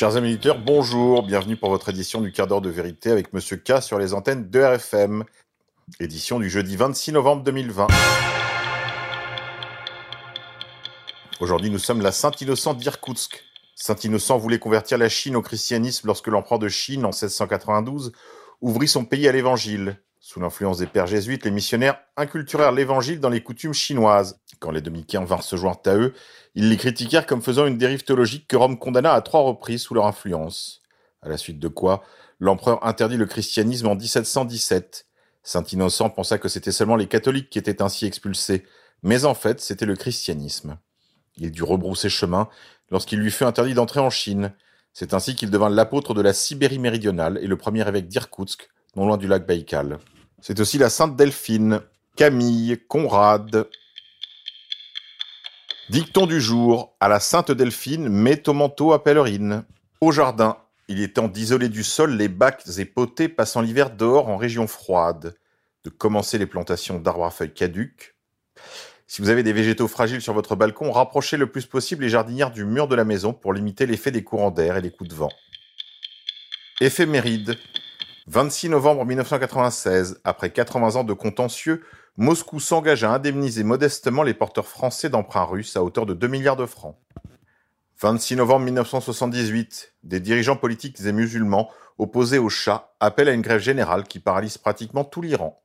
Chers amis auditeurs, bonjour, bienvenue pour votre édition du quart d'heure de vérité avec Monsieur K sur les antennes de RFM. Édition du jeudi 26 novembre 2020. Aujourd'hui, nous sommes la Saint-Innocent d'Irkoutsk. Saint-Innocent voulait convertir la Chine au christianisme lorsque l'empereur de Chine, en 1692, ouvrit son pays à l'évangile. Sous l'influence des pères jésuites, les missionnaires inculturèrent l'évangile dans les coutumes chinoises. Quand les dominicains vinrent se joindre à eux, ils les critiquèrent comme faisant une dérive théologique que Rome condamna à trois reprises sous leur influence. À la suite de quoi, l'empereur interdit le christianisme en 1717. Saint Innocent pensa que c'était seulement les catholiques qui étaient ainsi expulsés, mais en fait, c'était le christianisme. Il dut rebrousser chemin lorsqu'il lui fut interdit d'entrer en Chine. C'est ainsi qu'il devint l'apôtre de la Sibérie méridionale et le premier évêque d'Irkoutsk, non loin du lac Baïkal. C'est aussi la Sainte Delphine, Camille, Conrad. Dicton du jour, à la Sainte Delphine, mets ton manteau à pèlerine. Au jardin, il est temps d'isoler du sol les bacs et potés passant l'hiver dehors en région froide, de commencer les plantations d'arbres à feuilles caduques. Si vous avez des végétaux fragiles sur votre balcon, rapprochez le plus possible les jardinières du mur de la maison pour limiter l'effet des courants d'air et les coups de vent. Éphéméride. 26 novembre 1996, après 80 ans de contentieux, Moscou s'engage à indemniser modestement les porteurs français d'emprunts russes à hauteur de 2 milliards de francs. 26 novembre 1978, des dirigeants politiques et musulmans opposés au Shah appellent à une grève générale qui paralyse pratiquement tout l'Iran.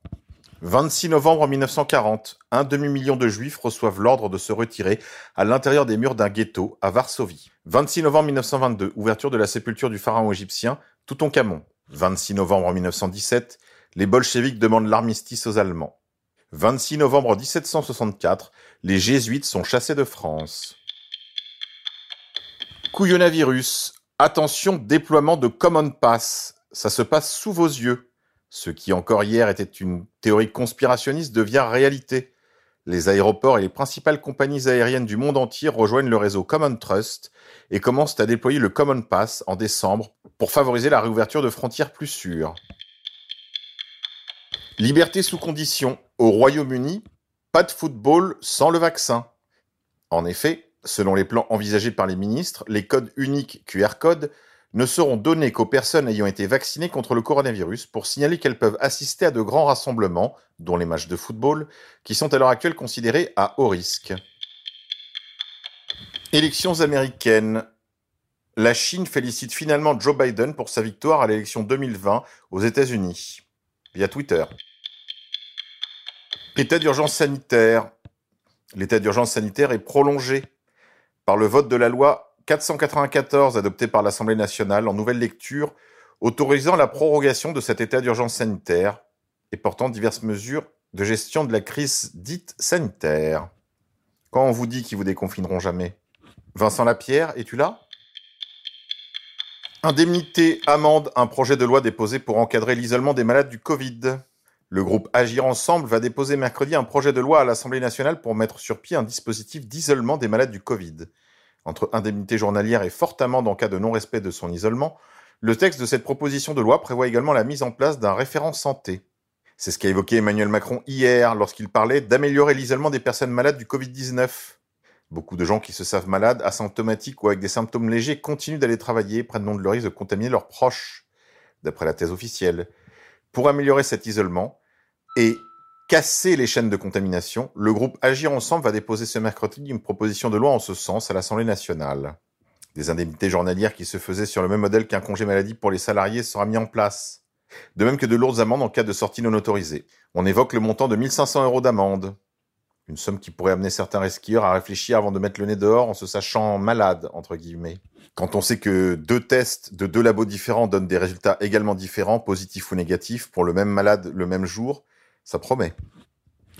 26 novembre 1940, un demi-million de juifs reçoivent l'ordre de se retirer à l'intérieur des murs d'un ghetto à Varsovie. 26 novembre 1922, ouverture de la sépulture du pharaon égyptien Toutankhamon. 26 novembre 1917, les bolcheviks demandent l'armistice aux Allemands. 26 novembre 1764, les jésuites sont chassés de France. Couillonavirus. Attention, déploiement de Common Pass. Ça se passe sous vos yeux. Ce qui encore hier était une théorie conspirationniste devient réalité. Les aéroports et les principales compagnies aériennes du monde entier rejoignent le réseau Common Trust et commencent à déployer le Common Pass en décembre pour favoriser la réouverture de frontières plus sûres. Liberté sous condition. Au Royaume-Uni, pas de football sans le vaccin. En effet, selon les plans envisagés par les ministres, les codes uniques QR code ne seront donnés qu'aux personnes ayant été vaccinées contre le coronavirus pour signaler qu'elles peuvent assister à de grands rassemblements, dont les matchs de football, qui sont à l'heure actuelle considérés à haut risque. Élections américaines. La Chine félicite finalement Joe Biden pour sa victoire à l'élection 2020 aux États-Unis, via Twitter. État d'urgence sanitaire. L'état d'urgence sanitaire est prolongé par le vote de la loi 494 adoptée par l'Assemblée nationale en nouvelle lecture autorisant la prorogation de cet état d'urgence sanitaire et portant diverses mesures de gestion de la crise dite sanitaire. Quand on vous dit qu'ils vous déconfineront jamais? Vincent Lapierre, es-tu là? Indemnité, amende, un projet de loi déposé pour encadrer l'isolement des malades du Covid. Le groupe Agir Ensemble va déposer mercredi un projet de loi à l'Assemblée nationale pour mettre sur pied un dispositif d'isolement des malades du Covid. Entre indemnité journalière et forte amende en cas de non-respect de son isolement, le texte de cette proposition de loi prévoit également la mise en place d'un référent santé. C'est ce qu'a évoqué Emmanuel Macron hier lorsqu'il parlait d'améliorer l'isolement des personnes malades du Covid-19. Beaucoup de gens qui se savent malades, asymptomatiques ou avec des symptômes légers continuent d'aller travailler, prennent donc le risque de contaminer leurs proches, d'après la thèse officielle. Pour améliorer cet isolement et casser les chaînes de contamination, le groupe Agir Ensemble va déposer ce mercredi une proposition de loi en ce sens à l'Assemblée nationale. Des indemnités journalières qui se faisaient sur le même modèle qu'un congé maladie pour les salariés sera mis en place. De même que de lourdes amendes en cas de sortie non autorisée. On évoque le montant de 1500 euros d'amende. Une somme qui pourrait amener certains resquilleurs à réfléchir avant de mettre le nez dehors en se sachant malade, entre guillemets. Quand on sait que deux tests de deux labos différents donnent des résultats également différents, positifs ou négatifs, pour le même malade le même jour, ça promet.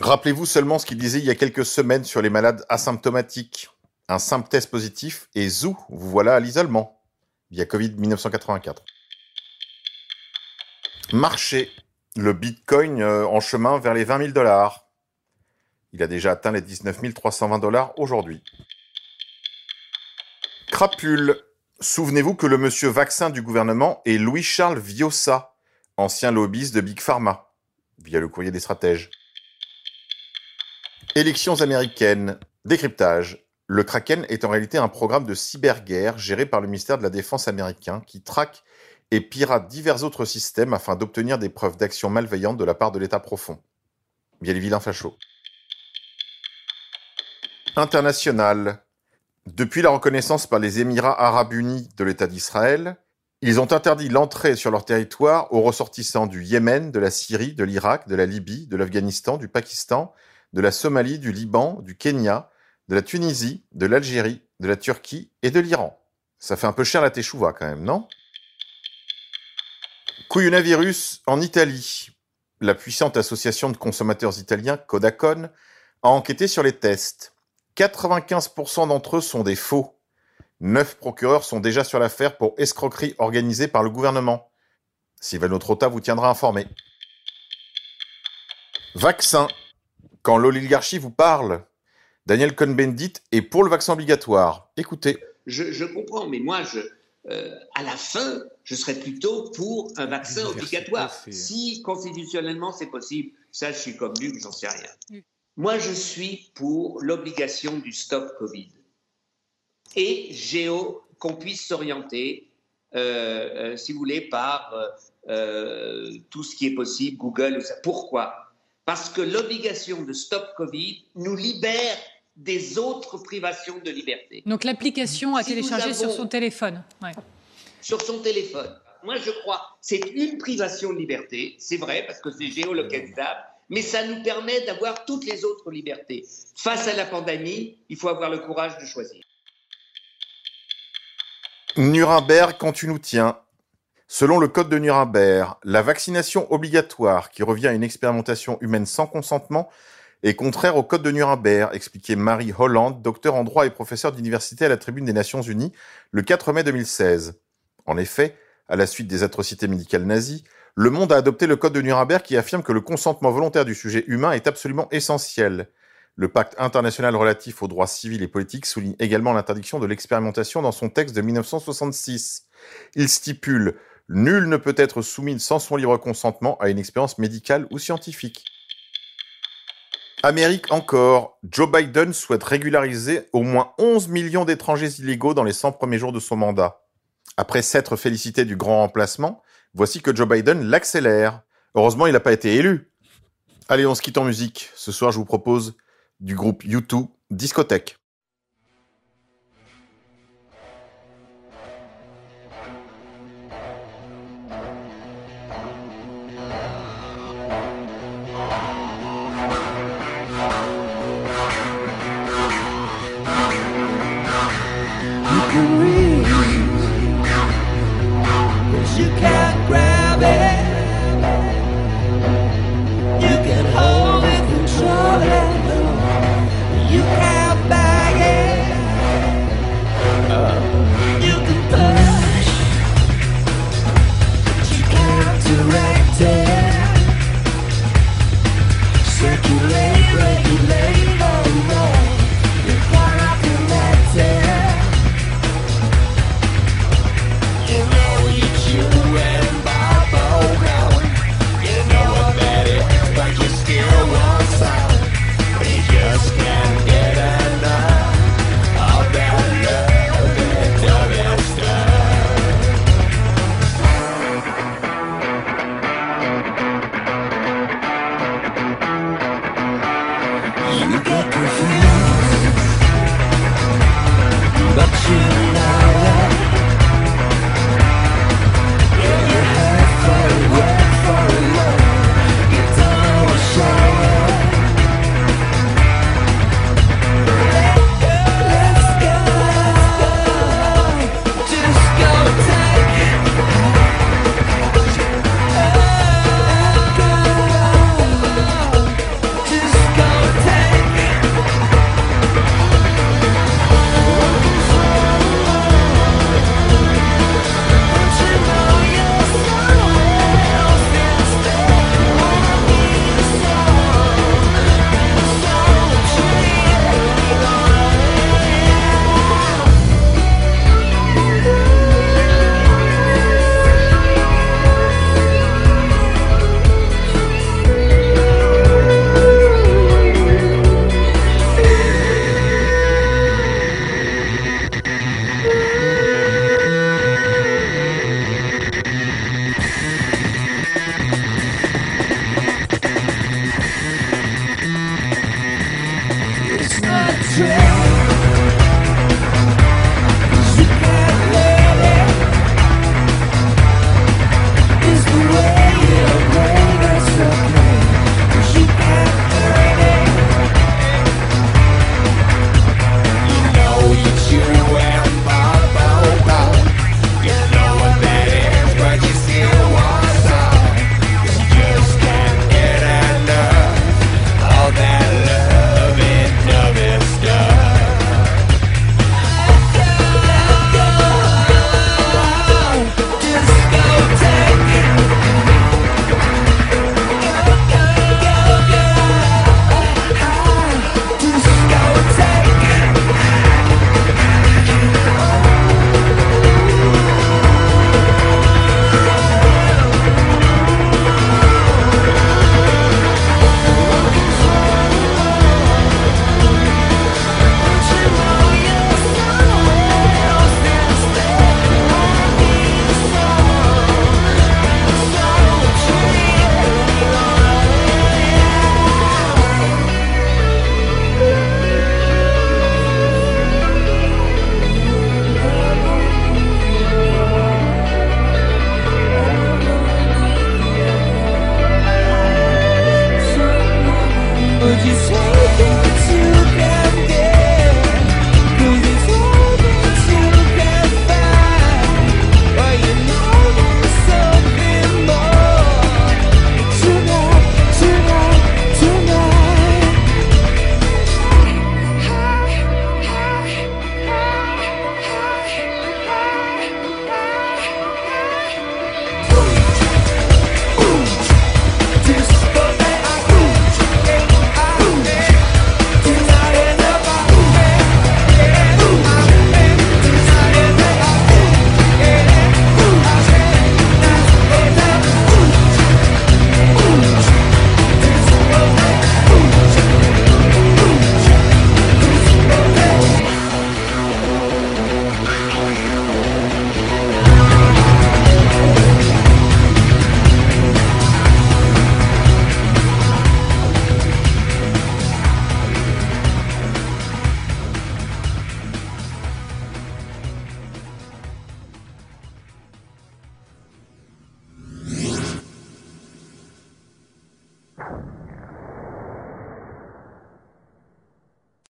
Rappelez-vous seulement ce qu'il disait il y a quelques semaines sur les malades asymptomatiques. Un simple test positif et zou, vous voilà à l'isolement. Via Covid 1984. Marché. Le Bitcoin euh, en chemin vers les 20 000 dollars. Il a déjà atteint les 19 320 dollars aujourd'hui. Crapule. Souvenez-vous que le monsieur vaccin du gouvernement est Louis-Charles Viossa, ancien lobbyiste de Big Pharma, via le courrier des stratèges. Élections américaines. Décryptage. Le Kraken est en réalité un programme de cyberguerre géré par le ministère de la Défense américain qui traque et pirate divers autres systèmes afin d'obtenir des preuves d'action malveillante de la part de l'État profond. Bien les vilains fachos. International. Depuis la reconnaissance par les Émirats arabes unis de l'État d'Israël, ils ont interdit l'entrée sur leur territoire aux ressortissants du Yémen, de la Syrie, de l'Irak, de la Libye, de l'Afghanistan, du Pakistan, de la Somalie, du Liban, du Kenya, de la Tunisie, de l'Algérie, de la Turquie et de l'Iran. Ça fait un peu cher la teshuva quand même, non? Couillonavirus en Italie. La puissante association de consommateurs italiens, Codacon, a enquêté sur les tests. 95% d'entre eux sont des faux. Neuf procureurs sont déjà sur l'affaire pour escroquerie organisée par le gouvernement. Sylvano Trotta vous tiendra informé. Vaccin. Quand l'oligarchie vous parle, Daniel Cohn-Bendit est pour le vaccin obligatoire. Écoutez. Je, comprends, mais moi, je, euh, à la fin, je serais plutôt pour un vaccin obligatoire. Si constitutionnellement c'est possible, ça, je suis comme lui, j'en sais rien. Moi, je suis pour l'obligation du stop Covid. Et géo, qu'on puisse s'orienter, euh, euh, si vous voulez, par tout ce qui est possible, Google. Pourquoi? Parce que l'obligation de stop Covid nous libère des autres privations de liberté. Donc l'application à télécharger sur son téléphone. Sur son téléphone. Moi, je crois, c'est une privation de liberté, c'est vrai, parce que c'est géolocalisable, mais ça nous permet d'avoir toutes les autres libertés. Face à la pandémie, il faut avoir le courage de choisir. Nuremberg, quand tu nous tiens. Selon le code de Nuremberg, la vaccination obligatoire, qui revient à une expérimentation humaine sans consentement, est contraire au code de Nuremberg, expliquait Marie Holland, docteur en droit et professeur d'université à la Tribune des Nations Unies, le 4 mai 2016. En effet, à la suite des atrocités médicales nazies, le monde a adopté le code de Nuremberg qui affirme que le consentement volontaire du sujet humain est absolument essentiel. Le pacte international relatif aux droits civils et politiques souligne également l'interdiction de l'expérimentation dans son texte de 1966. Il stipule Nul ne peut être soumis sans son libre consentement à une expérience médicale ou scientifique. Amérique encore, Joe Biden souhaite régulariser au moins 11 millions d'étrangers illégaux dans les 100 premiers jours de son mandat. Après s'être félicité du grand remplacement, voici que Joe Biden l'accélère. Heureusement, il n'a pas été élu. Allez, on se quitte en musique. Ce soir, je vous propose du groupe U2, Discothèque.